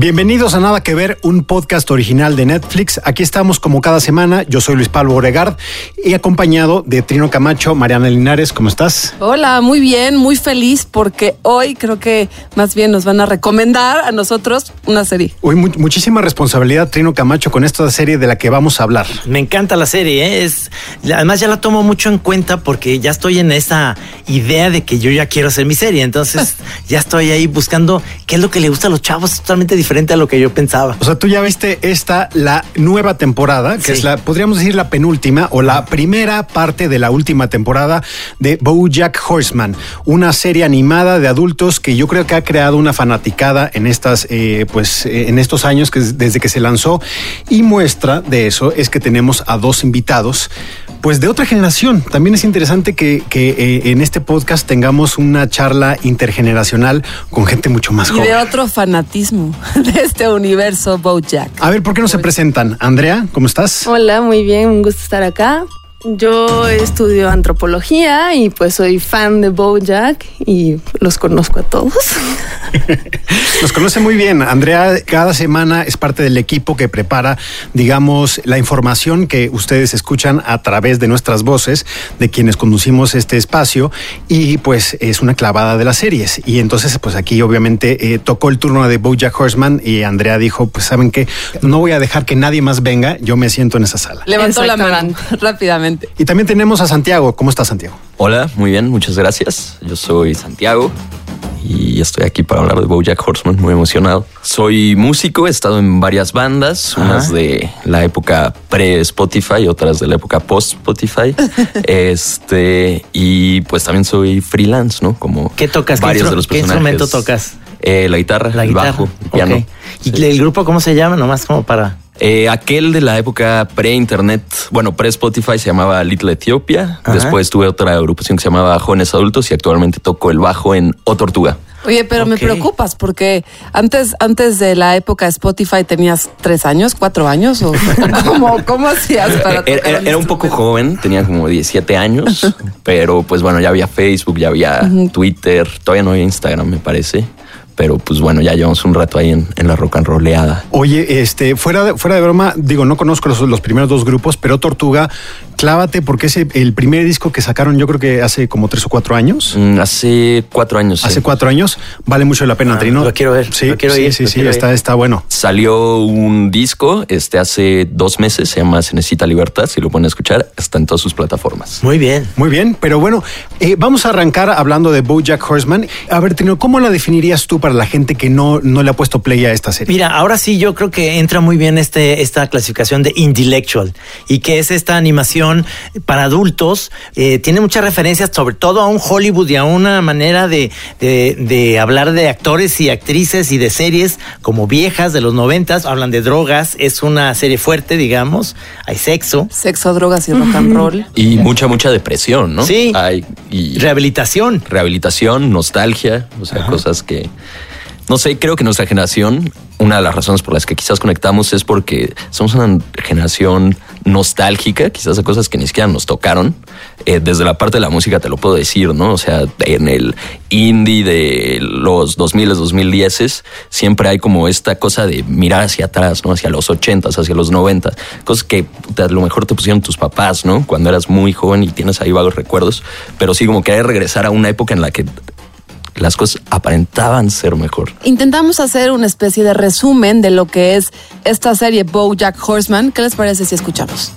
Bienvenidos a Nada que Ver, un podcast original de Netflix. Aquí estamos como cada semana. Yo soy Luis Pablo Oregard y acompañado de Trino Camacho, Mariana Linares. ¿Cómo estás? Hola, muy bien, muy feliz porque hoy creo que más bien nos van a recomendar a nosotros una serie. Hoy mu- muchísima responsabilidad, Trino Camacho, con esta serie de la que vamos a hablar. Me encanta la serie, ¿eh? es además ya la tomo mucho en cuenta porque ya estoy en esa idea de que yo ya quiero hacer mi serie, entonces ya estoy ahí buscando qué es lo que le gusta a los chavos, es totalmente diferente a lo que yo pensaba. O sea, tú ya viste esta, la nueva temporada, que Sí. es la, podríamos decir, la penúltima o la primera parte de la última temporada de BoJack Horseman, una serie animada de adultos que yo creo que ha creado una fanaticada en estas, eh, pues, eh, en estos años que es- desde que se lanzó. Y muestra de eso es que tenemos a dos invitados, pues, de otra generación. También es interesante que, que, eh, en este podcast tengamos una charla intergeneracional con gente mucho más Y joven. de otro fanatismo de este universo Bojack. A ver, ¿por qué no se presentan? Andrea, ¿cómo estás? Hola, muy bien, un gusto estar acá. Yo estudio antropología y pues soy fan de Bojack y los conozco a todos. Nos conoce muy bien. Andrea cada semana es parte del equipo que prepara, digamos, la información que ustedes escuchan a través de nuestras voces, de quienes conducimos este espacio, y pues es una clavada de las series. Y entonces, pues aquí obviamente eh, tocó el turno de Bojack Horseman y Andrea dijo, pues saben que no voy a dejar que nadie más venga, yo me siento en esa sala. Levantó la mano Exactamente. Y también tenemos a Santiago. ¿Cómo está Santiago? Hola, muy bien, muchas gracias. Yo soy Santiago y estoy aquí para hablar de BoJack Horseman, muy emocionado. Soy músico, he estado en varias bandas, unas de la época pre-Spotify, otras de la época post-Spotify. este, y pues también soy freelance, ¿no? Como ¿Qué tocas? ¿Qué, varios instru- de los qué personajes. instrumento tocas? Eh, la guitarra, La el guitarra. bajo, el piano. Ok. ¿Y Sí. el grupo cómo se llama? Nomás como para... Eh, aquel de la época pre-internet, bueno, pre-Spotify se llamaba Little Ethiopia. Ajá. Después tuve otra agrupación que se llamaba Jóvenes Adultos y actualmente toco el bajo en O Tortuga. Oye, pero me preocupas porque antes, antes de la época de Spotify tenías tres años, cuatro años o cómo, cómo hacías para Era, tocar era- era un poco joven, tenía como 17 años, pero pues bueno, ya había Facebook, ya había Twitter, todavía no había Instagram, me parece. Pero pues bueno, ya llevamos un rato ahí en, en la rock and rolleada. Oye, este, fuera de, fuera de broma, digo, no conozco los, los primeros dos grupos, pero Tortuga, clávate porque es el primer disco que sacaron, yo creo que hace como tres o cuatro años. Mm, Hace cuatro años. sí. Hace cuatro años, vale mucho la pena, Ah, Trino. lo quiero ver, Sí, lo quiero sí, ir, sí, lo sí, quiero está, ir. está bueno. Salió un disco este hace dos meses, se llama Se Necesita Libertad. Si lo pueden escuchar, está en todas sus plataformas. Muy bien. Muy bien, pero bueno, eh, vamos a arrancar hablando de BoJack Horseman. A ver, Trino, ¿cómo la definirías tú para la gente que no, no le ha puesto play a esta serie? Mira, ahora sí yo creo que entra muy bien este, esta clasificación de intellectual y que es esta animación para adultos. eh, tiene muchas referencias sobre todo a un Hollywood y a una manera de, de- de hablar de actores y actrices y de series como viejas de los noventas. Hablan de drogas, es una serie fuerte, digamos. Hay sexo, Sexo, drogas y rock and roll. Y mucha, mucha depresión, ¿no? Sí. Hay, y rehabilitación. rehabilitación, nostalgia, o sea, cosas que... No sé, creo que nuestra generación, una de las razones por las que quizás conectamos es porque somos una generación nostálgica, quizás de cosas que ni siquiera nos tocaron. Eh, desde la parte de la música te lo puedo decir, ¿no? O sea, en el indie de los 2000, 2010 siempre hay como esta cosa de mirar hacia atrás, ¿no? Hacia los 80s, hacia los 90, cosas que a lo mejor te pusieron tus papás, ¿no? Cuando eras muy joven y tienes ahí vagos recuerdos, pero sí como querer regresar a una época en la que las cosas aparentaban ser mejor. Intentamos hacer una especie de resumen de lo que es esta serie BoJack Horseman. ¿Qué les parece si escuchamos?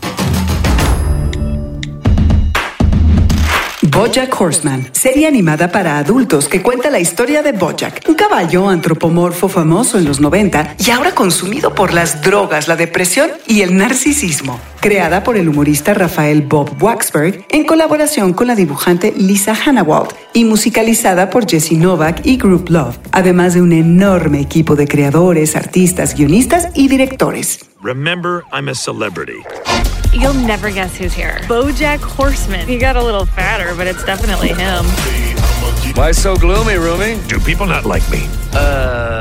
Bojack Horseman, serie animada para adultos que cuenta la historia de Bojack, un caballo antropomorfo famoso en los 90 y ahora consumido por las drogas, la depresión y el narcisismo. Creada por el humorista Rafael Bob Waxberg en colaboración con la dibujante Lisa Hannawald y musicalizada por Jesse Novak y Group Love, además de un enorme equipo de creadores, artistas, guionistas y directores. Remember, I'm a celebrity. You'll never guess who's here. Bojack Horseman. He got a little fatter, but it's definitely him. Why so gloomy, Rumi? Do people not like me? Uh,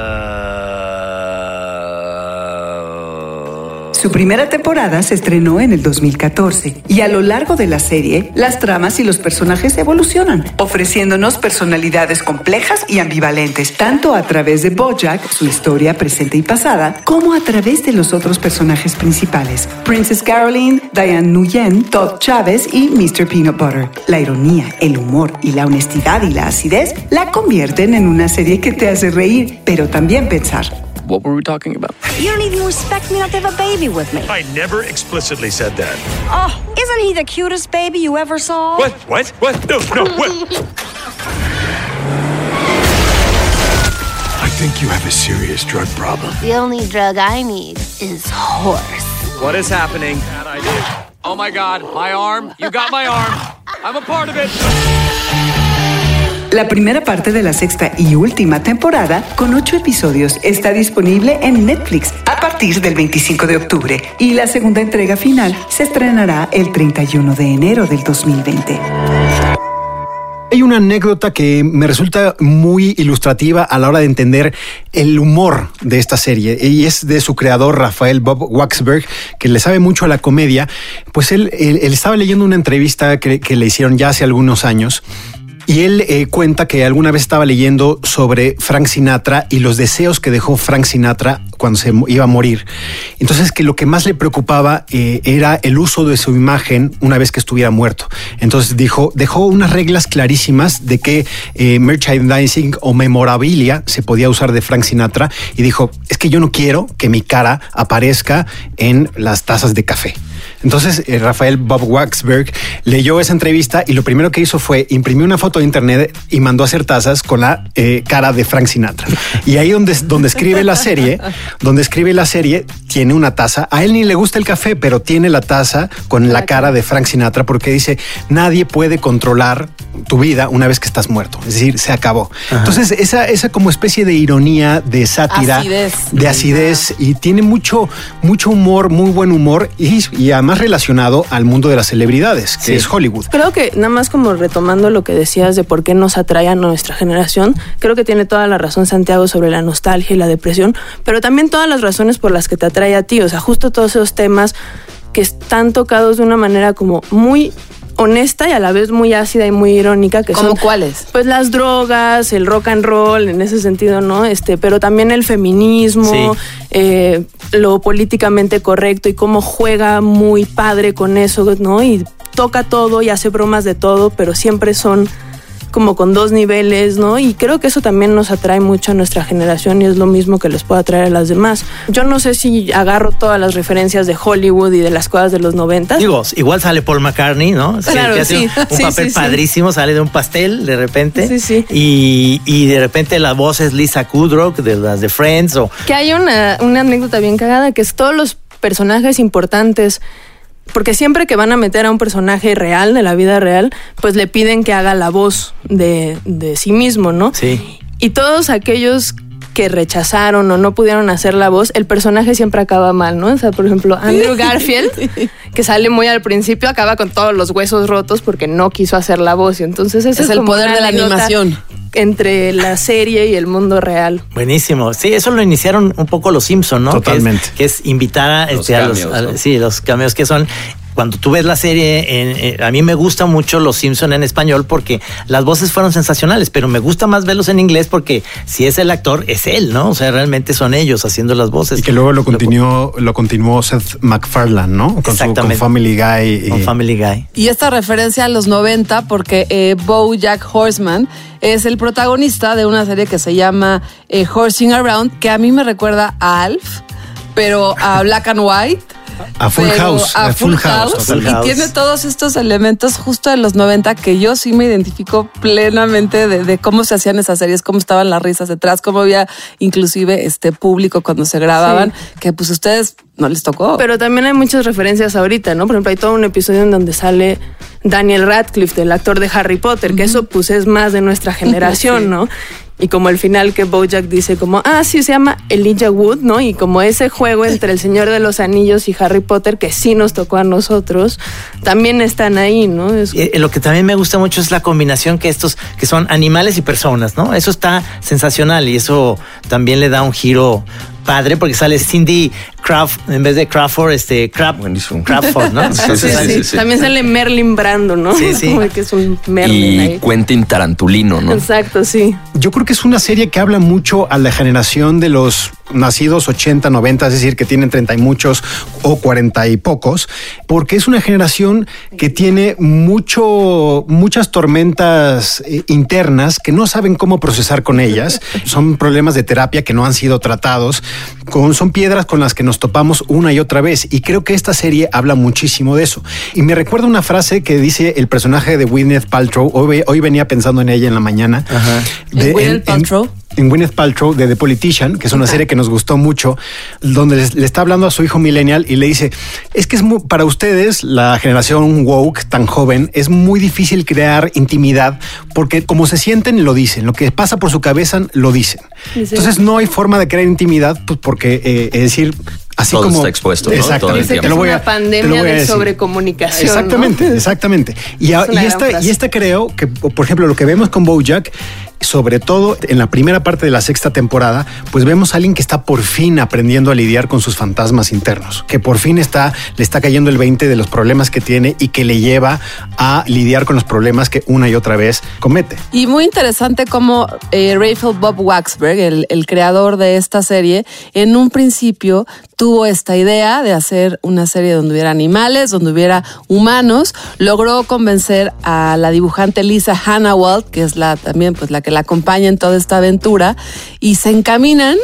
Su primera temporada se estrenó en el 2014 y a lo largo de la serie, las tramas y los personajes evolucionan, ofreciéndonos personalidades complejas y ambivalentes, tanto a través de Bojack, su historia presente y pasada, como a través de los otros personajes principales, Princess Caroline, Diane Nguyen, Todd Chávez y Mr. Peanut Butter. La ironía, el humor y la honestidad y la acidez la convierten en una serie que te hace reír, pero también pensar. What were we talking about? You don't even respect me not to have a baby with me. I never explicitly said that. Oh, isn't he the cutest baby you ever saw? What? What? What? No, no, what? I think you have a serious drug problem. The only drug I need is horse. What is happening? Bad idea. Oh my god, my arm. You got my arm. I'm a part of it. La primera parte de la sexta y última temporada, con ocho episodios, está disponible en Netflix a partir del 25 de octubre y la segunda entrega final se estrenará el 31 de enero del 2020. Hay una anécdota que me resulta muy ilustrativa a la hora de entender el humor de esta serie y es de su creador Rafael Bob Waxberg, que le sabe mucho a la comedia. Pues él, estaba leyendo una entrevista que le hicieron ya hace algunos años y él eh, cuenta que alguna vez estaba leyendo sobre Frank Sinatra y los deseos que dejó Frank Sinatra cuando se iba a morir. Entonces que lo que más le preocupaba eh, era el uso de su imagen una vez que estuviera muerto. Entonces dijo, dejó unas reglas clarísimas de que eh, merchandising o memorabilia se podía usar de Frank Sinatra y dijo, es que yo no quiero que mi cara aparezca en las tazas de café. Entonces, eh, Rafael Bob Waxberg leyó esa entrevista y lo primero que hizo fue imprimir una foto de internet y mandó a hacer tazas con la eh, cara de Frank Sinatra. Y ahí donde, donde escribe la serie, donde escribe la serie, tiene una taza. A él ni le gusta el café, pero tiene la taza con la cara de Frank Sinatra porque dice, nadie puede controlar tu vida una vez que estás muerto. Es decir, se acabó. Entonces, esa, esa como especie de ironía, de sátira, Acidez. de acidez y tiene mucho, mucho humor, muy buen humor y, y además relacionado al mundo de las celebridades, que Sí. es Hollywood. Creo que nada más como retomando lo que decías de por qué nos atrae a nuestra generación, creo que tiene toda la razón Santiago sobre la nostalgia y la depresión, pero también todas las razones por las que te atrae a ti, o sea, justo todos esos temas que están tocados de una manera como muy honesta y a la vez muy ácida y muy irónica que ¿Cómo son cuáles? pues las drogas, el rock and roll en ese sentido, ¿no? Este, pero también el feminismo, Sí. eh, lo políticamente correcto y cómo juega muy padre con eso, ¿no? Y toca todo y hace bromas de todo, pero siempre son como con dos niveles, ¿no? Y creo que eso también nos atrae mucho a nuestra generación y es lo mismo que les puede atraer a las demás. Yo no sé si agarro todas las referencias de Hollywood y de las cosas de los noventas. Digo, igual sale Paul McCartney, ¿no? Sí, Claro, que hace sí. un, un Sí, papel sí. padrísimo, sale de un pastel de repente. Sí, sí. Y, y de repente la voz es Lisa Kudrow, de las de Friends, o Que hay una, una anécdota bien cagada, que es todos los personajes importantes, porque siempre que van a meter a un personaje real, de la vida real, pues le piden que haga la voz de, de sí mismo, ¿no? Sí. Y todos aquellos que rechazaron o no pudieron hacer la voz, el personaje siempre acaba mal, ¿no? O sea, por ejemplo, Andrew Garfield, que sale muy al principio, acaba con todos los huesos rotos porque no quiso hacer la voz. Y entonces ese Es es, el poder de la animación. Entre la serie y el mundo real. Buenísimo. Sí, eso lo iniciaron un poco los Simpson, ¿no? Totalmente. Que es, que es invitar a, Los este, a los, cameos, a- ¿no? sí, los cameos que son. Cuando tú ves la serie, en- eh, a mí me gusta mucho Los Simpson en español porque las voces fueron sensacionales, pero me gusta más verlos en inglés porque si es el actor, es él, ¿no? O sea, realmente son ellos haciendo las voces. Y que luego lo continuó, lo continuó Seth MacFarlane, ¿no? Con, su, con. Family Guy. Con Family Guy. Y esta referencia a los 90 porque eh, Bojack Horseman es el protagonista de una serie que se llama eh, Horsing Around, que a mí me recuerda a Alf, pero a Black and White. A Full pero House, a Full, House, y tiene todos estos elementos justo de los 90 que yo sí me identifico plenamente de, de cómo se hacían esas series, cómo estaban las risas detrás, cómo había inclusive este público cuando se grababan, que pues ustedes no les tocó. Pero también hay muchas referencias ahorita, ¿no? Por ejemplo, hay todo un episodio en donde sale Daniel Radcliffe, el actor de Harry Potter, que eso pues es más de nuestra generación, Sí. ¿no? Y como el final que Bojack dice como, ah, sí, se llama Elijah Wood, ¿no? Y como ese juego entre el Señor de los Anillos y Harry Potter, que sí nos tocó a nosotros, también están ahí, ¿no? Es- Eh, lo que también me gusta mucho es la combinación que estos, que son animales y personas, ¿no? Eso está sensacional y eso también le da un giro padre porque sale Cindy Craft, en vez de Crawford, este, Crab, Crawford, ¿no? Sí, Entonces, sí, sí, sí. También sale Merlin Brando, ¿no? Sí, sí. Como que es un Merlin Y ahí. Quentin Tarantulino, ¿no? Exacto, sí. Yo creo que es una serie que habla mucho a la generación de los nacidos 80, 90, es decir, que tienen 30 y muchos o 40 y pocos, porque es una generación que tiene mucho, muchas tormentas eh, internas que no saben cómo procesar con ellas. Son problemas de terapia que no han sido tratados, con, son piedras con las que nos topamos una y otra vez. Y creo que esta serie habla muchísimo de eso. Y me recuerda una frase que dice el personaje de Gwyneth Paltrow. Hoy, ve- hoy venía pensando en ella en la mañana. ¿En Gwyneth Paltrow? en Gwyneth Paltrow de The Politician, que es una serie que nos gustó mucho, donde les- le está hablando a su hijo millennial y le dice, es que es muy- para ustedes, la generación woke tan joven, es muy difícil crear intimidad porque como se sienten, lo dicen, lo que pasa por su cabeza, lo dicen. Dice- Entonces no hay forma de crear intimidad, pues porque, eh, es decir, así Todo como... está expuesto, ¿no? Todo el Exactamente. Te es lo voy una a- te lo pandemia voy a de decir. sobrecomunicación. ¿no? Exactamente, exactamente. Y, Es y esta, y esta creo que, por ejemplo, lo que vemos con Bojack, sobre todo en la primera parte de la sexta temporada, pues vemos a alguien que está por fin aprendiendo a lidiar con sus fantasmas internos, que por fin está, le está cayendo el 20 de los problemas que tiene y que le lleva a lidiar con los problemas que una y otra vez comete. Y muy interesante cómo eh, Bob Waxberg, el, creador de esta serie, en un principio tuvo esta idea de hacer una serie donde hubiera animales, donde hubiera humanos. Logró convencer a la dibujante Lisa Hannawald, que es la también pues la que la acompaña en toda esta aventura, y se encaminan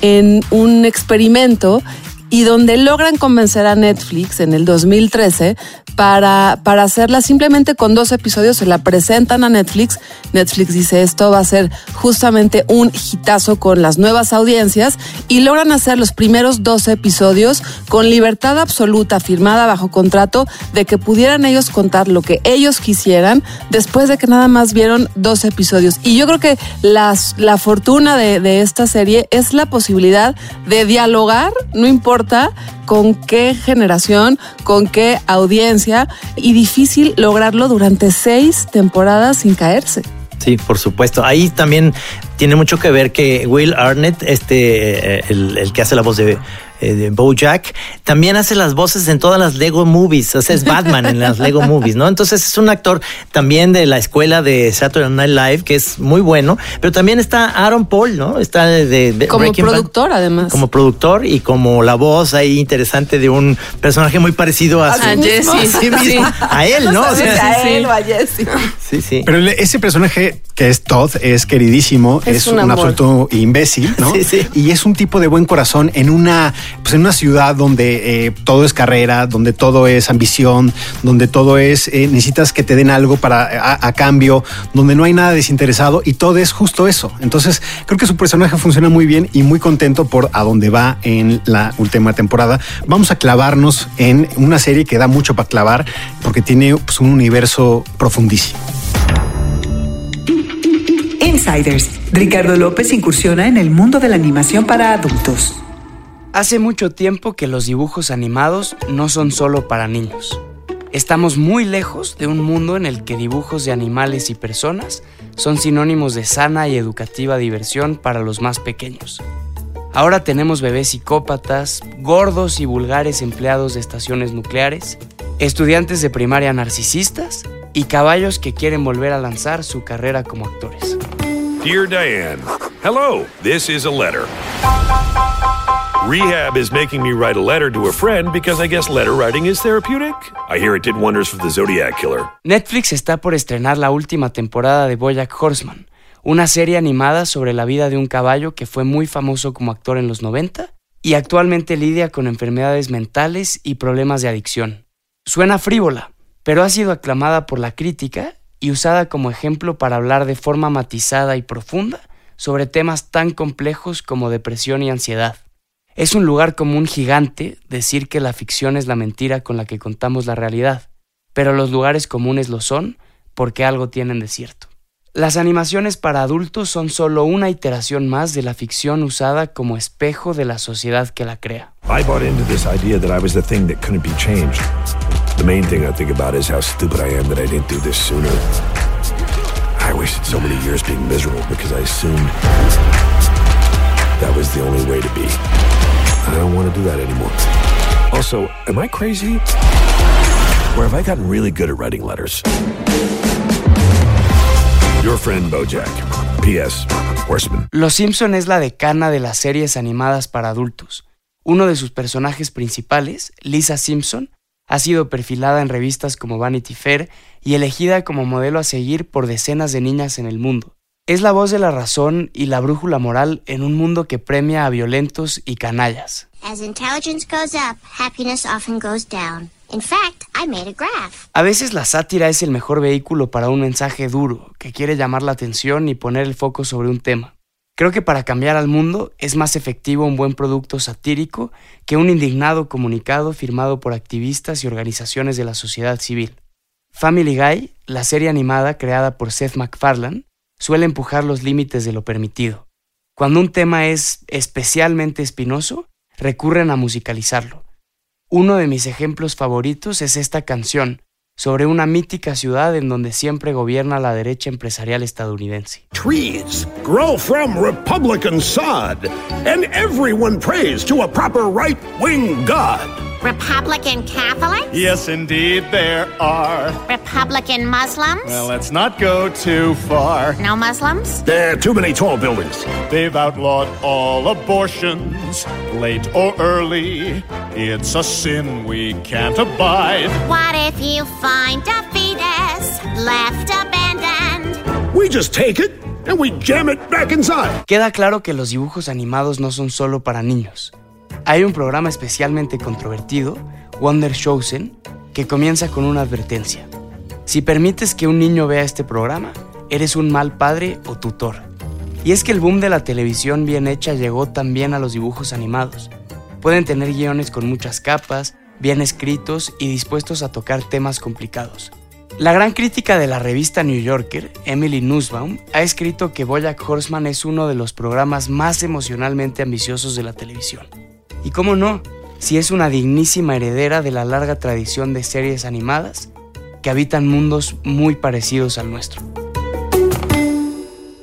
en un experimento y donde logran convencer a Netflix en el 2013 para, para hacerla simplemente con dos episodios, se la presentan a Netflix. Netflix dice esto va a ser justamente un hitazo con las nuevas audiencias y logran hacer los primeros dos episodios con libertad absoluta firmada bajo contrato de que pudieran ellos contar lo que ellos quisieran después de que nada más vieron dos episodios. Y yo creo que las, la fortuna de, de esta serie es la posibilidad de dialogar, no importa con qué generación, con qué audiencia, y difícil lograrlo durante seis temporadas sin caerse. Sí, por supuesto. Ahí también tiene mucho que ver que Will Arnett, este, eh, el, el que hace la voz de, eh, de Bojack, también hace las voces en todas las Lego Movies. O sea, es Batman en las Lego Movies, ¿no? Entonces es un actor también de la escuela de Saturday Night Live, que es muy bueno. Pero también está Aaron Paul, ¿no? Está de, de Como Breaking Bad. productor, además. Como productor y como la voz ahí interesante de un personaje muy parecido a, A su- Jesse. a sí mismo. A él, ¿no? O sea, a él o a Jesse. sí, sí. Pero ese personaje que es Todd es queridísimo, Es es, un un, absoluto imbécil, ¿no? Sí, sí. Y es un tipo de buen corazón en una, pues en una ciudad donde eh, todo es carrera, donde todo es ambición, donde todo es eh, necesitas que te den algo para a, cambio, donde no hay nada desinteresado y todo es justo eso. Entonces creo que su personaje funciona muy bien y muy contento por a dónde va en la última temporada. Vamos a clavarnos en una serie que da mucho para clavar porque tiene pues, un universo profundísimo. Insiders. Ricardo López incursiona en el mundo de la animación para adultos. Hace mucho tiempo que los dibujos animados no son solo para niños. Estamos muy lejos de un mundo en el que dibujos de animales y personas son sinónimos de sana y educativa diversión para los más pequeños. Ahora tenemos bebés psicópatas, gordos y vulgares empleados de estaciones nucleares, estudiantes de primaria narcisistas y caballos que quieren volver a lanzar su carrera como actores. Dear Diane, hello. This is a letter. Rehab is making me write a letter to a friend because I guess letter writing is therapeutic. I hear it did wonders for the Zodiac Killer. Netflix está por estrenar la última temporada de Bojack Horseman, una serie animada sobre la vida de un caballo que fue muy famoso como actor en los 90 y actualmente lidia con enfermedades mentales y problemas de adicción. Suena frívola, pero ha sido aclamada por la crítica y usada como ejemplo para hablar de forma matizada y profunda sobre temas tan complejos como depresión y ansiedad. Es un lugar común gigante decir que la ficción es la mentira con la que contamos la realidad, pero los lugares comunes lo son porque algo tienen de cierto. Las animaciones para adultos son solo una iteración más de la ficción usada como espejo de la sociedad que la crea. I bought into this idea that I was the thing that couldn't be changed. The main thing I think about is how stupid I am that I didn't do this sooner. I wasted so many years being miserable because I assumed that was the only way to be. I don't want to do that anymore. Also, am I crazy? Or have I gotten really good at writing letters? Your friend Bojack. P.S. Horseman. Los Simpson es la decana de las series animadas para adultos. Uno de sus personajes principales, Lisa Simpson, ha sido perfilada en revistas como Vanity Fair y elegida como modelo a seguir por decenas de niñas en el mundo. Es la voz de la razón y la brújula moral en un mundo que premia a violentos y canallas. As intelligence goes up, happiness often goes down. In fact, I made a graph. A veces la sátira es el mejor vehículo para un mensaje duro que quiere llamar la atención y poner el foco sobre un tema. Creo que para cambiar al mundo es más efectivo un buen producto satírico que un indignado comunicado firmado por activistas y organizaciones de la sociedad civil. Family Guy, la serie animada creada por Seth MacFarlane, suele empujar los límites de lo permitido. Cuando un tema es especialmente espinoso, recurren a musicalizarlo. Uno de mis ejemplos favoritos es esta canción, sobre una mítica ciudad en donde siempre gobierna la derecha empresarial estadounidense. Trees grow from Republican sod, and everyone prays to a proper right wing God. Republican Catholics? Yes, indeed, there are. Republican Muslims? Well, let's not go too far. No Muslims? There are too many tall buildings. They've outlawed all abortions, late or early. It's a sin we can't abide. What if you find a fetus left abandoned? We just take it and we jam it back inside. Queda claro que los dibujos animados no son solo para niños. Hay un programa especialmente controvertido, Wonder Chosen, que comienza con una advertencia. Si permites que un niño vea este programa, eres un mal padre o tutor. Y es que el boom de la televisión bien hecha llegó también a los dibujos animados. Pueden tener guiones con muchas capas, bien escritos y dispuestos a tocar temas complicados. La gran crítica de la revista New Yorker, Emily Nussbaum, ha escrito que Bojack Horseman es uno de los programas más emocionalmente ambiciosos de la televisión. Y cómo no, si es una dignísima heredera de la larga tradición de series animadas que habitan mundos muy parecidos al nuestro.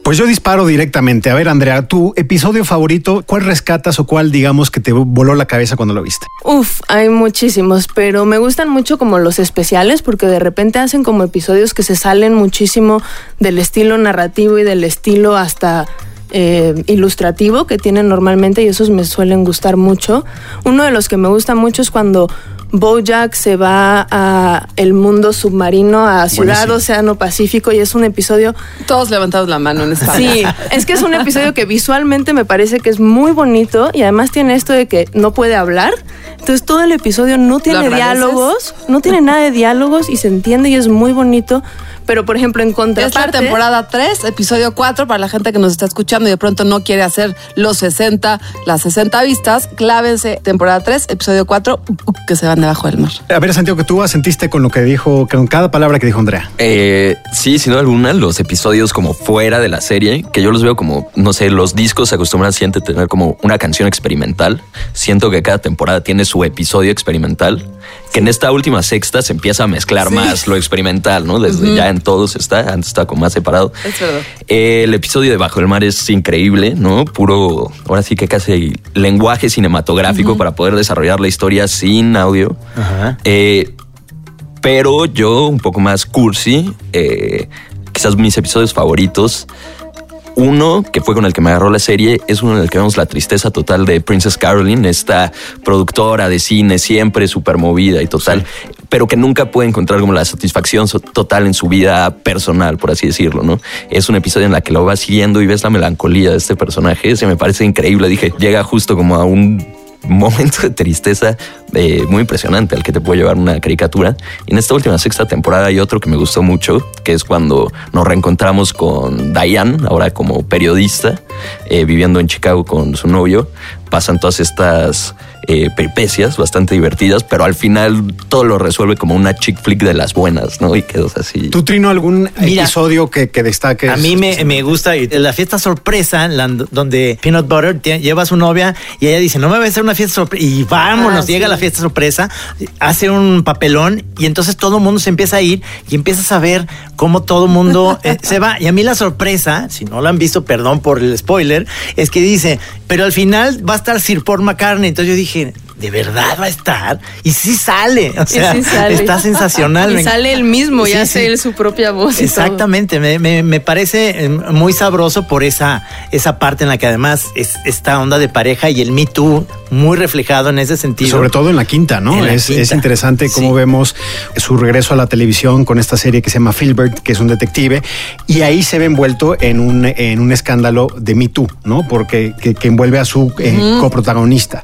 Pues yo disparo directamente. A ver, Andrea, tu episodio favorito, ¿cuál rescatas o cuál digamos que te voló la cabeza cuando lo viste? Uf, hay muchísimos, pero me gustan mucho como los especiales porque de repente hacen como episodios que se salen muchísimo del estilo narrativo y del estilo hasta eh, ilustrativo que tienen normalmente y esos me suelen gustar mucho. Uno de los que me gusta mucho es cuando Bojack se va a el mundo submarino, a Ciudad Buenísimo. Océano Pacífico y es un episodio... Todos levantamos la mano en esta Sí, es que es un episodio que visualmente me parece que es muy bonito y además tiene esto de que no puede hablar. Entonces todo el episodio no tiene diálogos, no tiene nada de diálogos y se entiende y es muy bonito. Pero por ejemplo en Es la contraparte... temporada 3, episodio 4, para la gente que nos está escuchando y de pronto no quiere hacer los 60, las 60 vistas, clávense temporada 3, episodio 4, que se van debajo del mar. A ver, Santiago, que tú sentiste con lo que dijo, con cada palabra que dijo Andrea. Eh, sí, sin duda alguna, los episodios como fuera de la serie, que yo los veo como, no sé, los discos se acostumbran siempre a tener como una canción experimental. Siento que cada temporada tiene su episodio experimental, que en esta última sexta se empieza a mezclar Sí. más lo experimental, ¿no? Desde ya en todos está, antes estaba como más separado. Es verdad. El episodio de Bajo el Mar es increíble, ¿no? Puro, ahora sí que casi lenguaje cinematográfico para poder desarrollar la historia sin audio. Eh, pero yo, un poco más cursi, eh, quizás mis episodios favoritos. Uno que fue con el que me agarró la serie es uno en el que vemos la tristeza total de Princess Caroline, esta productora de cine siempre súper movida y total, pero que nunca puede encontrar como la satisfacción total en su vida personal, por así decirlo, ¿no? Es un episodio en la que lo vas siguiendo y ves la melancolía de este personaje, se me parece increíble. Dije, llega justo como a un momento de tristeza eh, muy impresionante al que te puede llevar una caricatura. Y en esta última sexta temporada hay otro que me gustó mucho, que es cuando nos reencontramos con Diane, ahora como periodista, eh, viviendo en Chicago con su novio. Pasan todas estas eh, peripecias bastante divertidas, pero al final todo lo resuelve como una chick flick de las buenas, ¿no? Y quedas así. ¿Tú, Trino, algún Mira, episodio que, que destaques? A mí me, me gusta la fiesta sorpresa, la- donde Peanut Butter lleva a su novia y ella dice, no me voy a hacer una fiesta sorpresa. Y vámonos, Ah, llega sí. la fiesta sorpresa, hace un papelón y entonces todo el mundo se empieza a ir y empiezas a ver cómo todo el mundo eh, se va. Y a mí la sorpresa, si no la han visto, perdón por el spoiler, es que dice, pero al final va a estar Sir Paul McCartney. Entonces yo dije, ¿de verdad va a estar? Y sí sale. O Y sea, sí sale. está sensacional. Y sale él mismo y Sí, hace sí. él su propia voz. y. Exactamente, me, me- me parece eh, muy sabroso por esa, esa parte en la que además es esta onda de pareja y el Me Too muy reflejado en ese sentido. Sobre todo en la quinta, ¿no? La es, quinta. es interesante cómo vemos su regreso a la televisión con esta serie que se llama Filbert, que es un detective, y ahí se ve envuelto en un, en un escándalo de Me Too, ¿no? Porque que, que envuelve a su eh, coprotagonista.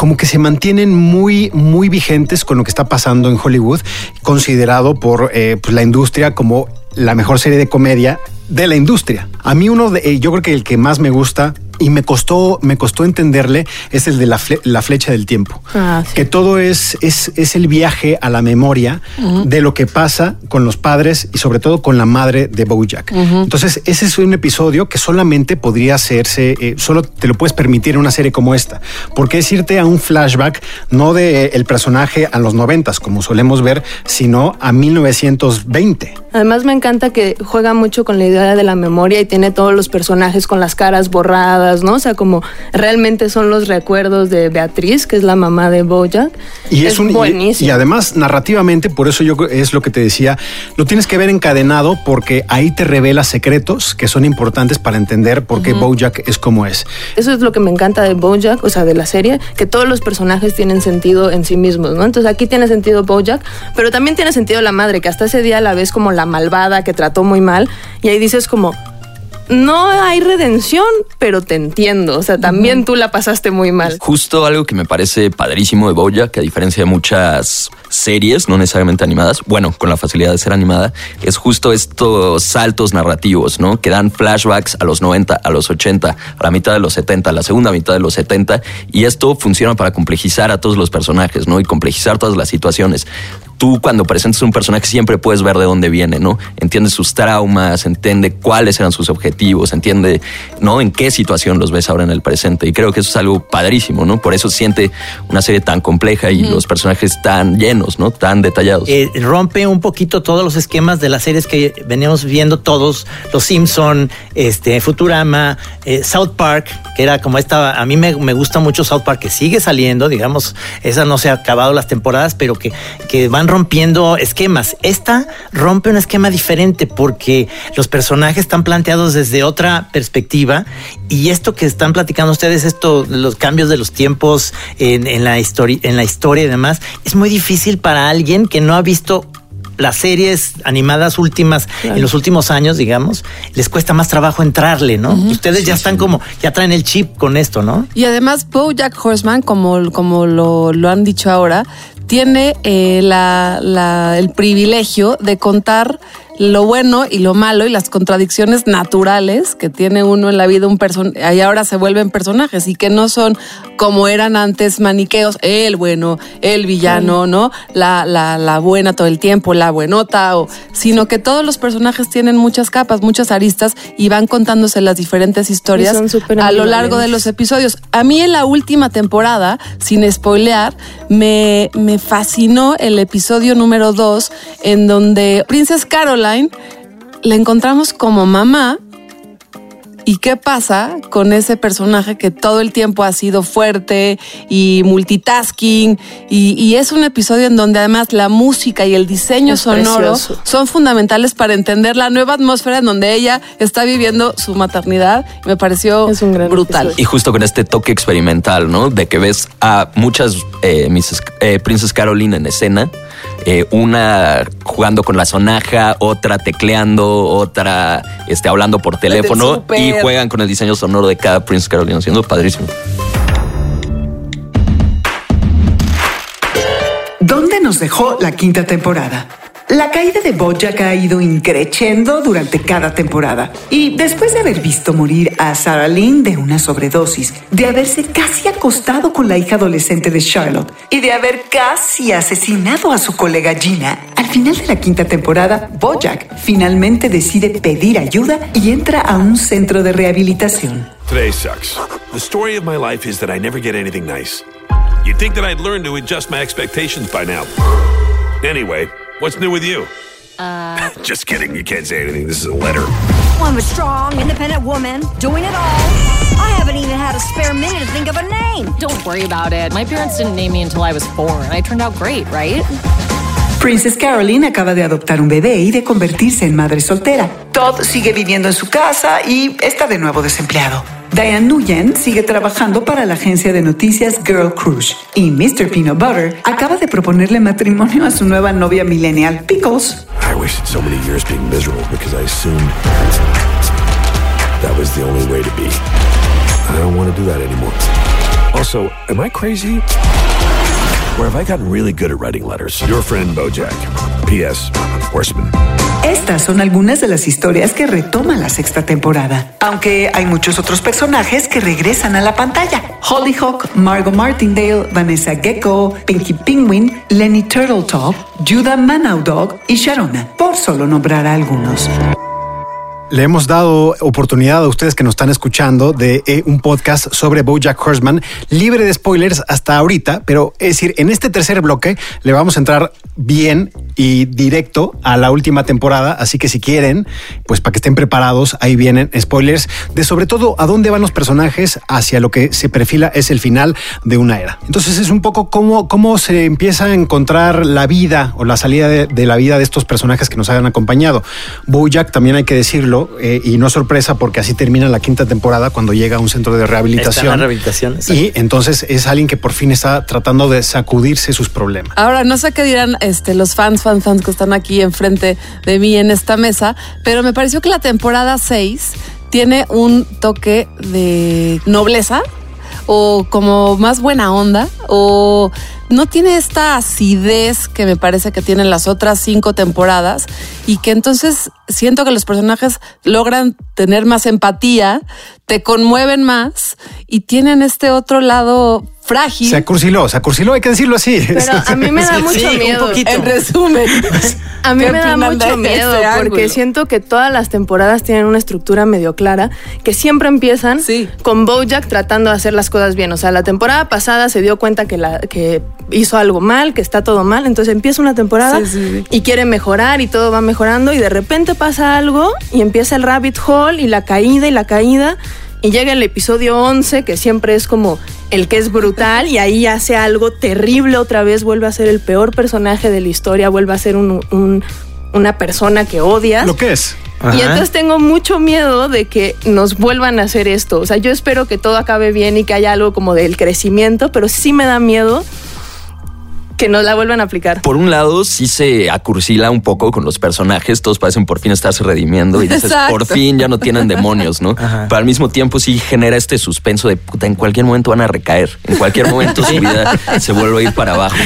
Como que se mantienen muy, muy vigentes con lo que está pasando en Hollywood, considerado por eh, pues, la industria como la mejor serie de comedia de la industria. A mí uno de, eh, yo creo que el que más me gusta y me costó, me costó entenderle es el de la, fle- la flecha del tiempo Ah, sí. que todo es, es, es el viaje a la memoria Ujú. de lo que pasa con los padres y sobre todo con la madre de Bojack. Ujú. Entonces, ese es un episodio que solamente podría hacerse, eh, solo te lo puedes permitir en una serie como esta, porque es irte a un flashback no de eh, el personaje a los noventas, como solemos ver, sino a 1920. Además me encanta que juega mucho con la idea de la memoria y tiene todos los personajes con las caras borradas, ¿no? O sea, como realmente son los recuerdos de Beatriz, que es la mamá de Bojack. Y es, un buenísimo. Y, además, narrativamente, por eso yo es lo que te decía, lo tienes que ver encadenado porque ahí te revela secretos que son importantes para entender por qué. Bojack es como es. Eso es lo que me encanta de Bojack, o sea, de la serie, que todos los personajes tienen sentido en sí mismos, ¿no? Entonces aquí tiene sentido Bojack, pero también tiene sentido la madre, que hasta ese día la ves como la malvada que trató muy mal, y ahí dices como, no hay redención, pero te entiendo, o sea, también tú la pasaste muy mal. Justo algo que me parece padrísimo de Bojack, que a diferencia de muchas series, no necesariamente animadas, bueno, con la facilidad de ser animada, es justo estos saltos narrativos, ¿no? Que dan flashbacks a los 90, a los 80, a la mitad de los 70, a la segunda mitad de los 70, y esto funciona para complejizar a todos los personajes, ¿no? Y complejizar todas las situaciones. Tú cuando presentas un personaje siempre puedes ver de dónde viene, ¿no? Entiendes sus traumas, entiende cuáles eran sus objetivos, entiende, ¿no? En qué situación los ves ahora en el presente. Y creo que eso es algo padrísimo, ¿no? Por eso siente una serie tan compleja y los personajes tan llenos, ¿no? Tan detallados. Eh, rompe un poquito todos los esquemas de las series que veníamos viendo todos, Los Simpson, este, Futurama, eh, South Park, que era como esta, a mí me, me gusta mucho South Park, que sigue saliendo, digamos, esa no se ha acabado las temporadas, pero que, que van rompiendo esquemas. Esta rompe un esquema diferente porque los personajes están planteados desde otra perspectiva y esto que están platicando ustedes, esto, los cambios de los tiempos en, en la historia, en la historia y demás, es muy difícil para alguien que no ha visto las series animadas últimas Claro. en los últimos años, digamos, les cuesta más trabajo entrarle, ¿no? Ustedes ya están como, ya traen el chip con esto, ¿no? Y además, Bojack Horseman, como, como lo, lo han dicho ahora, tiene eh, la- la- el privilegio de contar lo bueno y lo malo y las contradicciones naturales que tiene uno en la vida un y ahora se vuelven personajes y que no son como eran antes maniqueos, el bueno, el villano, ¿no? La, la, la buena todo el tiempo, la buenota, o, sino que todos los personajes tienen muchas capas, muchas aristas y van contándose las diferentes historias a lo largo de los episodios. A mí en la última temporada, sin spoilear, me, me fascinó el episodio número 2 en donde Princess Caroline la encontramos como mamá. ¿Y qué pasa con ese personaje que todo el tiempo ha sido fuerte y multitasking? Y, y es un episodio en donde además la música y el diseño Es sonoro precioso. son fundamentales para entender la nueva atmósfera en donde ella está viviendo su maternidad. Me pareció brutal. Y justo con este toque experimental, ¿no? De que ves a muchas eh, Mrs. eh, Princess Caroline en escena. Eh, una jugando con la sonaja, otra tecleando, otra este, hablando por teléfono y juegan con el diseño sonoro de cada Prince Carolina, siendo padrísimo. ¿Dónde nos dejó la quinta temporada? La caída de Bojack ha ido increciendo durante cada temporada. Y después de haber visto morir a Sarah Lynn de una sobredosis, de haberse casi acostado con la hija adolescente de Charlotte y de haber casi asesinado a su colega Gina, al final de la quinta temporada, Bojack finalmente decide pedir ayuda y entra a un centro de rehabilitación. Today sucks. The story of my life is that I never get anything nice. You'd think that I'd learn to adjust my expectations by now. Anyway, what's new with you? Uh, Just kidding, you can't say anything. This is a letter. I'm a strong, independent woman doing it all. I haven't even had a spare minute to think of a name. Don't worry about it. My parents didn't name me until I was four, and I turned out great, right? Princess Caroline acaba de adoptar un bebé y de convertirse en madre soltera. Todd sigue viviendo en su casa y está de nuevo desempleado. Diane Nguyen sigue trabajando para la agencia de noticias Girl Cruise y Mr. Peanut Butter acaba de proponerle matrimonio a su nueva novia millennial Pickles. I wasted so many years being miserable because I assumed that was the only way to be. I don't want to do that anymore. Also, am I crazy? Or have I gotten really good at writing letters? Your friend Bojack. P.S. Horseman. Estas son algunas de las historias que retoma la sexta temporada, aunque hay muchos otros personajes que regresan a la pantalla. Hollyhock, Margot Martindale, Vanessa Gecko, Pinky Penguin, Lenny Turtletop, Judah Manaudog y Sharona, por solo nombrar a algunos. Le hemos dado oportunidad a ustedes que nos están escuchando de eh, un podcast sobre Bojack Horseman, libre de spoilers hasta ahorita, pero es decir, en este tercer bloque le vamos a entrar bien y directo a la última temporada, así que si quieren, pues para que estén preparados, ahí vienen spoilers de sobre todo a dónde van los personajes hacia lo que se perfila es el final de una era. Entonces es un poco cómo, cómo se empieza a encontrar la vida o la salida de, de la vida de estos personajes que nos hayan acompañado. Bojack también hay que decirlo, eh, y no es sorpresa porque así termina la quinta temporada cuando llega a un centro de rehabilitación. Está en la rehabilitación, exacto. y entonces es alguien que por fin está tratando de sacudirse sus problemas. Ahora, no sé qué dirán este, los fans, fans, fans que están aquí enfrente de mí en esta mesa, pero me pareció que la temporada 6 tiene un toque de nobleza o como más buena onda o no tiene esta acidez que me parece que tienen las otras cinco temporadas y que entonces siento que los personajes logran tener más empatía, te conmueven más y tienen este otro lado frágil. Se acurciló, se acurciló, hay que decirlo así. Pero a mí me da mucho Sí, un miedo. poquito. En resumen. A mí ¿Qué me da mucho miedo ese porque ángulo? siento que todas las temporadas tienen una estructura medio clara, que siempre empiezan con Bojack tratando de hacer las cosas bien. O sea, la temporada pasada se dio cuenta que, la, que hizo algo mal, que está todo mal, entonces empieza una temporada Sí, sí, sí. y quiere mejorar y todo va mejorando y de repente pasa algo y empieza el rabbit hole y la caída y la caída y llega el episodio 11 que siempre es como el que es brutal y ahí hace algo terrible otra vez, vuelve a ser el peor personaje de la historia, vuelve a ser un- un- una persona que odias. Lo que es. Y entonces tengo mucho miedo de que nos vuelvan a hacer esto. O sea, yo espero que todo acabe bien y que haya algo como del crecimiento, pero sí me da miedo que nos la vuelvan a aplicar. Por un lado, sí se acursila un poco con los personajes, todos parecen por fin estarse redimiendo y dices, Exacto. por fin ya no tienen demonios, ¿no? Pero al mismo tiempo sí genera este suspenso de puta, en cualquier momento van a recaer, en cualquier momento su vida se vuelve a ir para abajo.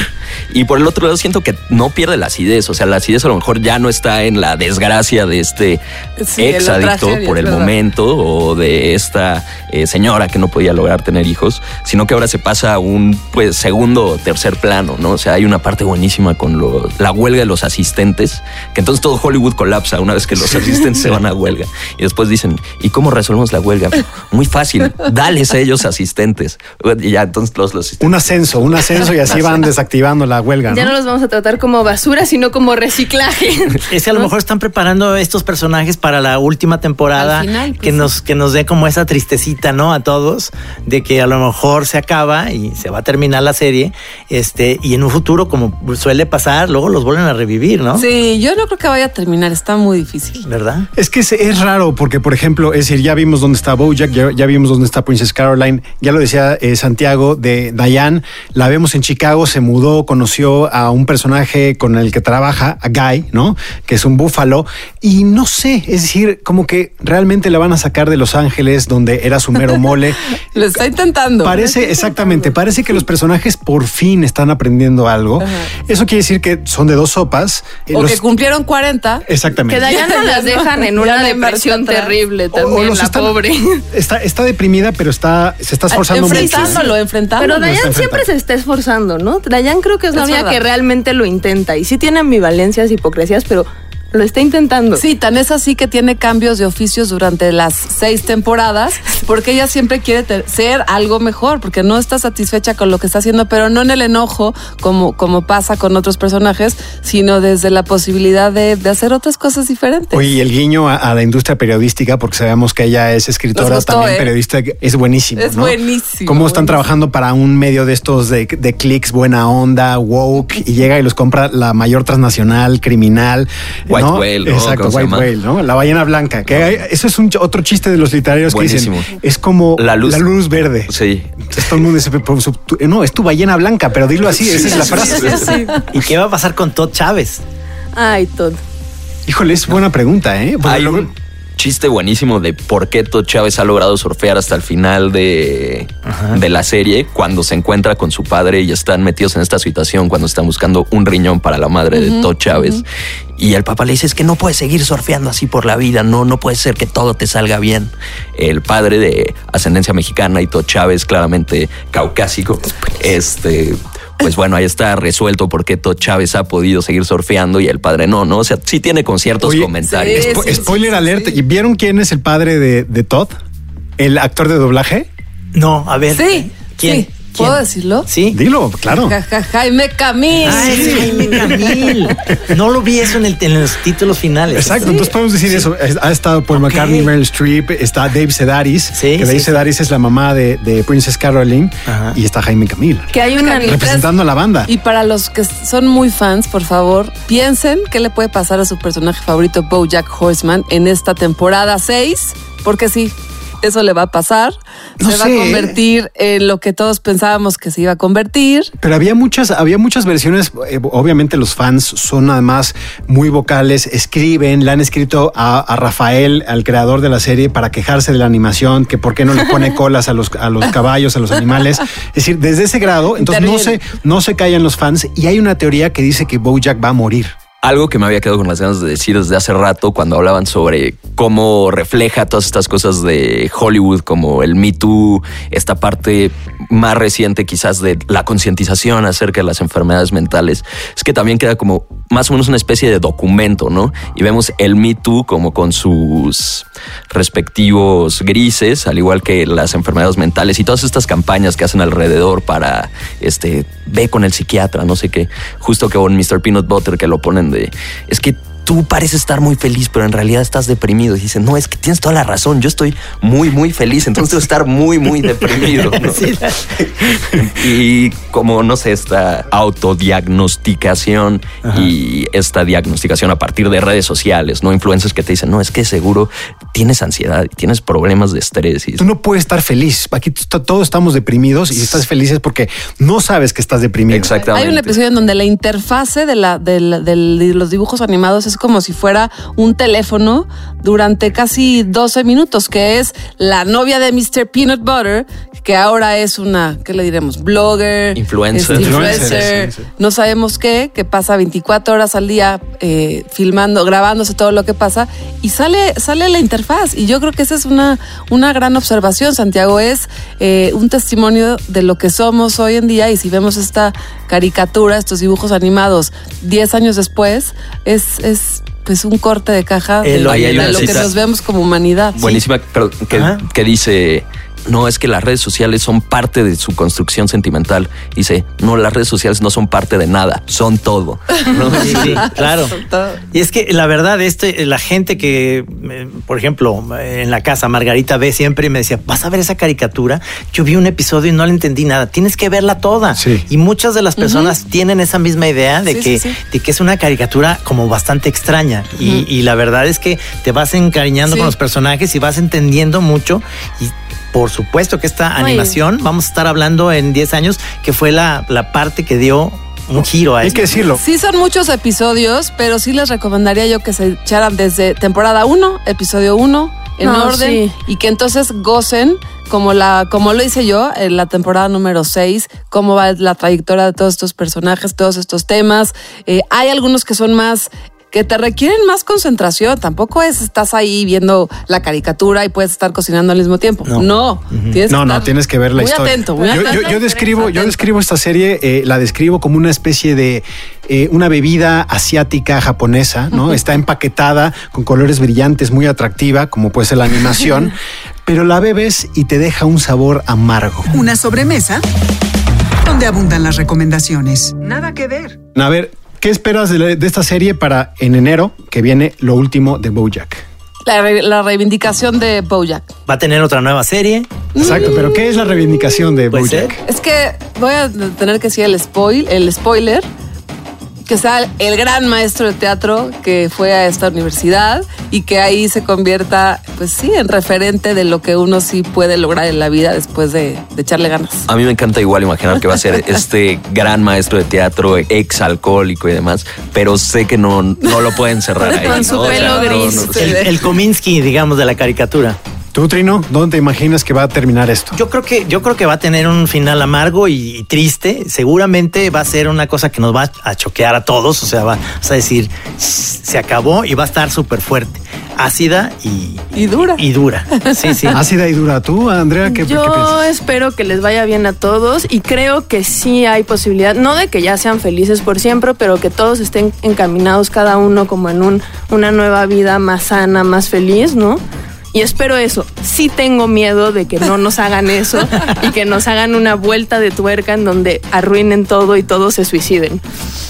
Y por el otro lado siento que no pierde la acidez, o sea, la acidez a lo mejor ya no está en la desgracia de este Sí, ex adicto tragedia, por el verdad. momento o de esta eh, señora que no podía lograr tener hijos, sino que ahora se pasa a un pues segundo o tercer plano, ¿no? O sea, hay una parte buenísima con lo- la huelga de los asistentes, que entonces todo Hollywood colapsa una vez que los asistentes se van a huelga. Y después dicen, ¿y cómo resolvemos la huelga? Muy fácil, dales a ellos asistentes. Y ya entonces los, los Un ascenso, un ascenso y así van desactivando la huelga. Ya ¿no? no los vamos a tratar como basura, sino como reciclaje. Es que a lo mejor están preparando estos personajes para la última temporada final, pues, que sí. nos que nos dé como esa tristecita, ¿no? A todos de que a lo mejor se acaba y se va a terminar la serie, este y en un futuro como suele pasar, luego los vuelven a revivir, ¿no? Sí, yo no creo que vaya a terminar, está muy difícil. ¿Verdad? Es que es, es raro porque, por ejemplo, es decir, ya vimos dónde está Bojack, ya, ya vimos dónde está Princess Caroline, ya lo decía eh, Santiago de Diane, la vemos en Chicago, se mudó, conoció conoció a un personaje con el que trabaja, a Guy, ¿no? Que es un búfalo. Y no sé, es decir, como que realmente la van a sacar de Los Ángeles, donde era su mero mole. Lo está intentando. Parece, exactamente, parece que los personajes por fin están aprendiendo algo. Eso quiere decir que son de dos sopas. O Los- que cumplieron 40. Exactamente. Que Diana las dejan en una no depresión terrible O- o también, la están- pobre. Está, está deprimida, pero está, se está esforzando mucho. Enfrentándolo, enfrentándolo. Pero Dayan siempre se está esforzando, ¿no? Dayan creo que es la Es única verdad. que realmente lo intenta. Y sí tiene ambivalencias, hipocresías, pero lo está intentando. Sí, tan es así que tiene cambios de oficios durante las seis temporadas, porque ella siempre quiere ser algo mejor, porque no está satisfecha con lo que está haciendo, pero no en el enojo, como, como pasa con otros personajes, sino desde la posibilidad de, de hacer otras cosas diferentes. Oye, y el guiño a, a la industria periodística, porque sabemos que ella es escritora, gustó, también ¿eh? periodista, es buenísimo. Es ¿no? buenísimo, Cómo están buenísimo. trabajando para un medio de estos de, de clics, buena onda, woke, y llega y los compra la mayor transnacional, criminal. White ¿no? Whale, ¿no? Exacto, ¿Cómo se White llama? Whale, ¿no? La ballena blanca. Que hay- eso es un ch- otro chiste de los literarios que dicen, es como La luz. verde. Sí. Entonces todo el mundo dice, "Pero su- tu- no, es tu ballena blanca, pero dilo así, esa es la frase. ¿Y qué va a pasar con Todd Chávez? Ay, todo. Híjole, es buena pregunta, ¿eh? Porque Hay luego- un chiste buenísimo de por qué Todd Chávez ha logrado surfear hasta el final de, de la serie cuando se encuentra con su padre y están metidos en esta situación cuando están buscando un riñón para la madre de Todd Chávez. Y el papá le dice, es que no puedes seguir surfeando así por la vida, no, no puede ser que todo te salga bien. El padre de ascendencia mexicana y Todd Chávez, claramente caucásico, este... Pues bueno, ahí está resuelto por qué Todd Chávez ha podido seguir surfeando y el padre no, ¿no? O sea, sí tiene con ciertos Oye, comentarios. Spo- Spoiler alert. ¿Y ¿Vieron quién es el padre de, de Todd? ¿El actor de doblaje? No, a ver. Sí, ¿Quién? Sí. ¿Puedo decirlo? Sí. Dilo, claro. Ja, ja, Jaime Camil. Ah, es Jaime Camil. No lo vi eso en, el, en los títulos finales. Exacto, entonces podemos decir eso. Es- Ha estado Paul McCartney, Meryl Streep, está Dave Sedaris, que Dave sí, Sedaris es la mamá de, de Princess Caroline, y está Jaime Camil. Que hay una representando a la banda. Y para los que son muy fans, por favor, piensen qué le puede pasar a su personaje favorito, BoJack Horseman, en esta temporada 6, porque sí, eso le va a pasar. No se va a convertir en lo que todos pensábamos que se iba a convertir. Pero había muchas, había muchas versiones. eh, obviamente los fans son además muy vocales, escriben, le han escrito a, a Rafael, al creador de la serie, para quejarse de la animación, que por qué no le pone colas a los, a los caballos, a los animales. Es decir, desde ese grado, entonces no se, no se callan los fans. Y hay una teoría que dice que Bojack va a morir. Algo que me había quedado con las ganas de decir desde hace rato cuando hablaban sobre cómo refleja todas estas cosas de Hollywood, como el Me Too, esta parte más reciente quizás de la concientización acerca de las enfermedades mentales, es que también queda como más o menos una especie de documento, ¿no? Y vemos el Me Too como con sus respectivos grises, al igual que las enfermedades mentales y todas estas campañas que hacen alrededor para, este, ve con el psiquiatra, no sé qué, justo que con Mr. Peanut Butter que lo ponen de, es que tú pareces estar muy feliz, pero en realidad estás deprimido. Y dicen, no, es que tienes toda la razón, yo estoy muy, muy feliz, entonces debo estar muy, muy deprimido. ¿no? y como, no sé, esta autodiagnosticación y esta diagnosticación a partir de redes sociales, ¿no? Influencers que te dicen, no, es que seguro tienes ansiedad, tienes problemas de estrés. Y Tú no puedes estar feliz. Aquí todos estamos deprimidos y si estás feliz es porque no sabes que estás deprimido. Exactamente. Hay un episodio en donde la interfase de, la, de, la- del- de los dibujos animados es como si fuera un teléfono durante casi 12 minutos, que es la novia de Mr. Peanut Butter, que ahora es una, ¿qué le diremos? Blogger, Influencer. es Influencer, influencer, no sabemos qué, que pasa 24 horas al día eh, filmando, grabándose todo lo que pasa y sale, sale la interfaz. Y yo creo que esa es una, una gran observación, Santiago. Es eh, un testimonio de lo que somos hoy en día y si vemos esta caricatura, estos dibujos animados 10 años después, es... es pues un corte de caja de, El- lo que nos vemos como humanidad. Buenísima, pero que, que dice, no, es que las redes sociales son parte de su construcción sentimental. Dice, no, las redes sociales no son parte de nada, son todo. ¿no? Sí, sí, claro. Y es que la verdad, este, la gente que, eh, por ejemplo, en la casa, Margarita ve siempre y me decía, ¿vas a ver esa caricatura? Yo vi un episodio y no le entendí nada. Tienes que verla toda. Y muchas de las personas tienen esa misma idea de, Sí, que, sí, sí. de que es una caricatura como bastante extraña. y, la verdad es que te vas encariñando Sí. con los personajes y vas entendiendo mucho. Y por supuesto que esta animación, vamos a estar hablando en 10 años, que fue la, la parte que dio un giro a Hay esto. que decirlo. Sí son muchos episodios, pero sí les recomendaría yo que se echaran desde temporada 1, episodio 1, en No, orden, sí. y que entonces gocen, como, la, como lo hice yo en la temporada número 6, cómo va la trayectoria de todos estos personajes, todos estos temas. Eh, hay algunos que son más que te requieren más concentración. Tampoco es estás ahí viendo la caricatura y puedes estar cocinando al mismo tiempo. No, tienes No, que no, estar tienes que ver la muy historia. atento, muy yo, atento. yo- yo describo, yo describo esta serie, eh, la describo como una especie de eh, una bebida asiática japonesa, ¿no? Está empaquetada con colores brillantes, muy atractiva, como puede ser la animación, pero la bebes y te deja un sabor amargo. Una sobremesa donde abundan las recomendaciones. Nada que ver. A ver, ¿qué esperas de, la- de esta serie para en enero que viene lo último de BoJack? La, re- la reivindicación de Bojack. Va a tener otra nueva serie. Exacto, pero ¿qué es la reivindicación de ser. BoJack? Es que voy a tener que decir el spoil, el spoiler, que sea el gran maestro de teatro que fue a esta universidad y que ahí se convierta, pues sí, en referente de lo que uno sí puede lograr en la vida después de, de echarle ganas. A mí me encanta igual imaginar que va a ser este gran maestro de teatro, ex alcohólico y demás, pero sé que no, no lo pueden cerrar ahí. Con su pelo gris. El, el Kominsky, digamos, de la caricatura. Tú, Trino, ¿dónde te imaginas que va a terminar esto? Yo creo que, yo creo que va a tener un final amargo y, triste. Seguramente va a ser una cosa que nos va a choquear a todos. O sea, va, vas a decir, se acabó y va a estar súper fuerte. Ácida y, Y dura. y dura. Sí, sí. Ácida y dura. ¿Tú, Andrea, qué, qué Yo piensas? espero que les vaya bien a todos y creo que sí hay posibilidad, no de que ya sean felices por siempre, pero que todos estén encaminados cada uno como en un, una nueva vida más sana, más feliz, ¿no? Y espero eso. Sí tengo miedo de que no nos hagan eso y que nos hagan una vuelta de tuerca en donde arruinen todo y todos se suiciden.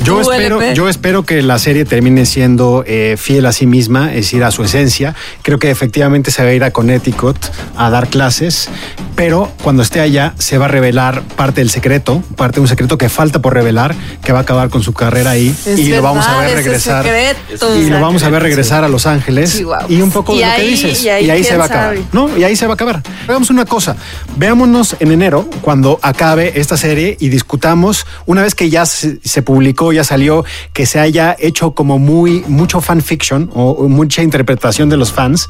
Yo espero, yo espero que la serie termine siendo eh, fiel a sí misma, es decir, a su esencia. Creo que efectivamente se va a ir a Connecticut a dar clases, pero cuando esté allá se va a revelar parte del secreto, parte de un secreto que falta por revelar, que va a acabar con su carrera ahí Es y lo vamos a ver regresar. secreto. Y lo vamos a ver regresar a Los Ángeles y un poco Y de lo que ahí- dices. y ahí se quién va a acabar. ¿no? Y ahí se va a acabar. Hagamos una cosa. Veámonos en enero, cuando acabe esta serie, y discutamos, una vez que ya se, se publicó, ya salió, que se haya hecho como muy, mucho fanfiction o mucha interpretación de los fans,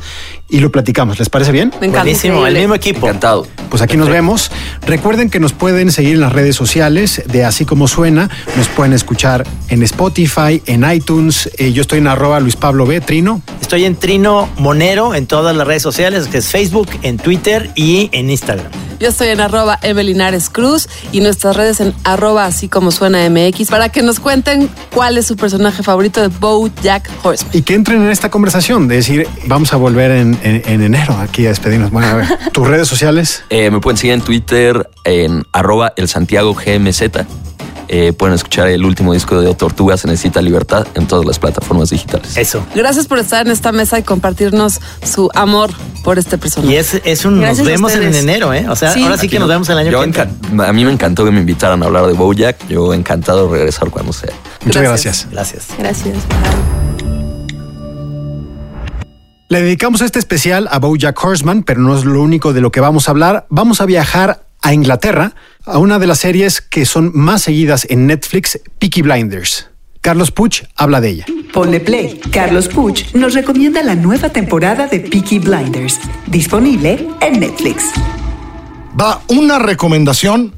y lo platicamos. ¿Les parece bien? Me encanta. Buenísimo, el mismo equipo. Encantado. Pues aquí nos vemos. Recuerden que nos pueden seguir en las redes sociales de Así Como Suena. Nos pueden escuchar en Spotify, en iTunes. Eh, yo estoy en arroba Luis Pablo B. Trino. Estoy en Trino Monero en todas las redes sociales, que es Facebook, en Twitter y en Instagram. Yo estoy en arroba Evelinares Cruz y nuestras redes en arroba así como suena MX para que nos cuenten cuál es su personaje favorito de Bojack Horseman. Y que entren en esta conversación de decir, vamos a volver en, en- en enero aquí a despedirnos. Bueno, a ver, tus redes sociales. Eh, me pueden seguir en Twitter en arroba el Santiago GMZ. Eh, pueden escuchar el último disco de Tortugas Se Necesita Libertad en todas las plataformas digitales. Eso. Gracias por estar en esta mesa y compartirnos su amor por este personaje. Y es, es un Gracias nos vemos en enero, ¿eh? O sea, Sí. ahora sí que nos vemos el año Yo que entra. a mí me encantó que me invitaran a hablar de Bojack. Yo encantado de regresar cuando sea. Muchas Gracias. gracias. Gracias. Gracias. Le dedicamos este especial a Bojack Horseman, pero no es lo único de lo que vamos a hablar. Vamos a viajar a Inglaterra, a una de las series que son más seguidas en Netflix, Peaky Blinders. Carlos Puch habla de ella. Ponle play. Carlos Puch nos recomienda la nueva temporada de Peaky Blinders, disponible en Netflix. Va una recomendación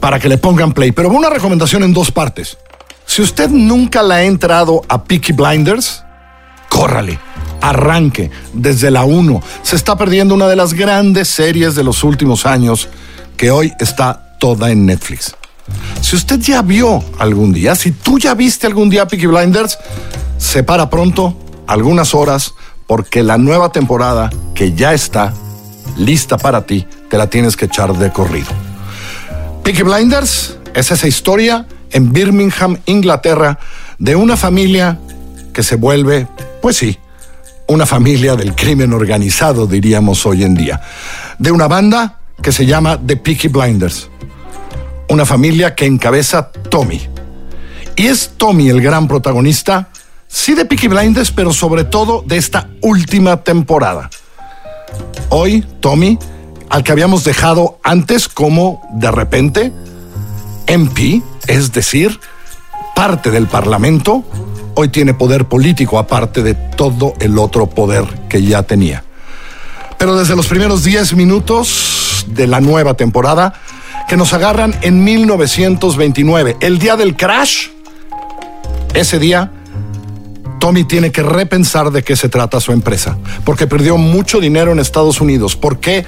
para que le pongan play, pero va una recomendación en dos partes. Si usted nunca la ha entrado a Peaky Blinders, córrale, arranque desde la 1. Se está perdiendo una de las grandes series de los últimos años que hoy está toda en Netflix. Si usted ya vio algún día, si tú ya viste algún día Peaky Blinders, se para pronto, algunas horas, porque la nueva temporada que ya está lista para ti, te la tienes que echar de corrido. Peaky Blinders es esa historia en Birmingham, Inglaterra, de una familia que se vuelve, pues sí, una familia del crimen organizado, diríamos hoy en día. De una banda que se llama The Peaky Blinders. Una familia que encabeza Tommy. Y es Tommy el gran protagonista, sí de Peaky Blinders, pero sobre todo de esta última temporada. Hoy, Tommy, al que habíamos dejado antes como de repente MP, es decir, parte del Parlamento, hoy tiene poder político aparte de todo el otro poder que ya tenía. Pero desde los primeros 10 minutos de la nueva temporada, que nos agarran en 1929, el día del crash, ese día Tommy tiene que repensar de qué se trata su empresa, porque perdió mucho dinero en Estados Unidos. ¿Por qué?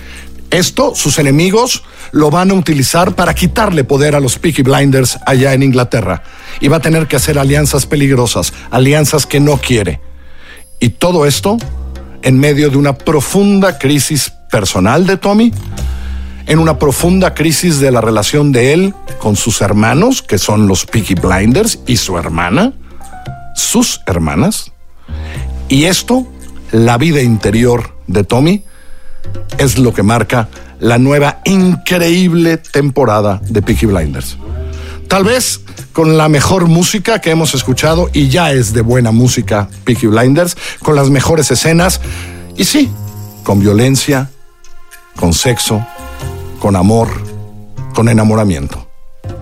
Esto, sus enemigos lo van a utilizar para quitarle poder a los Peaky Blinders allá en Inglaterra. Y va a tener que hacer alianzas peligrosas, alianzas que no quiere. Y todo esto en medio de una profunda crisis personal de Tommy, en una profunda crisis de la relación de él con sus hermanos, que son los Peaky Blinders, y su hermana, sus hermanas. Y esto, la vida interior de Tommy, es lo que marca la nueva increíble temporada de Peaky Blinders. Tal vez con la mejor música que hemos escuchado, y ya es de buena música Peaky Blinders, con las mejores escenas, y sí, con violencia, con sexo, con amor, con enamoramiento.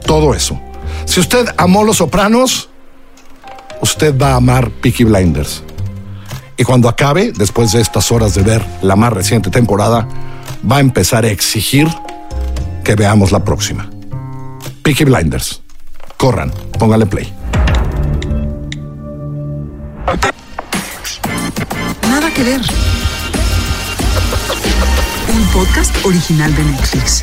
Todo eso. Si usted amó Los Sopranos, usted va a amar Peaky Blinders. Y cuando acabe, después de estas horas de ver la más reciente temporada, va a empezar a exigir que veamos la próxima. Peaky Blinders. Corran, póngale play. Nada que ver. Un podcast original de Netflix.